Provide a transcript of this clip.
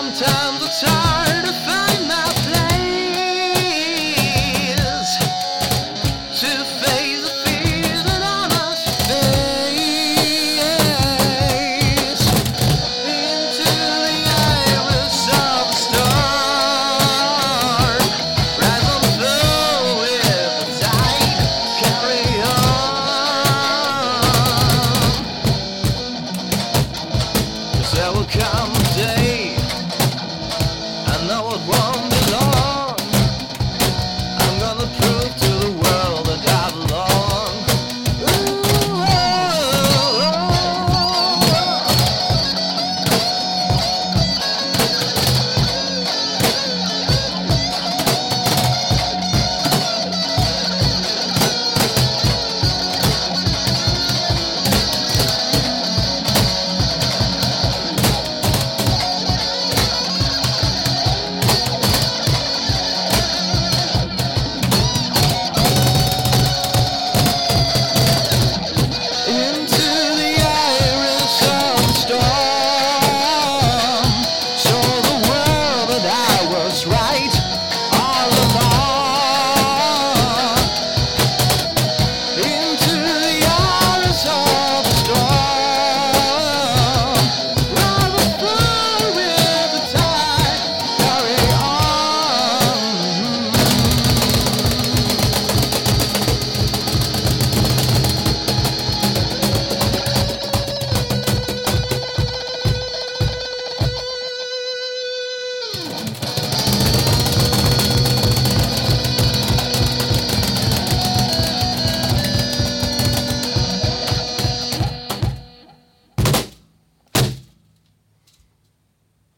Sometimes it's hard to find my place to face the fears that I must face into the iris of the storm. Rise on through with the tide, carry on. Cause there will come a day.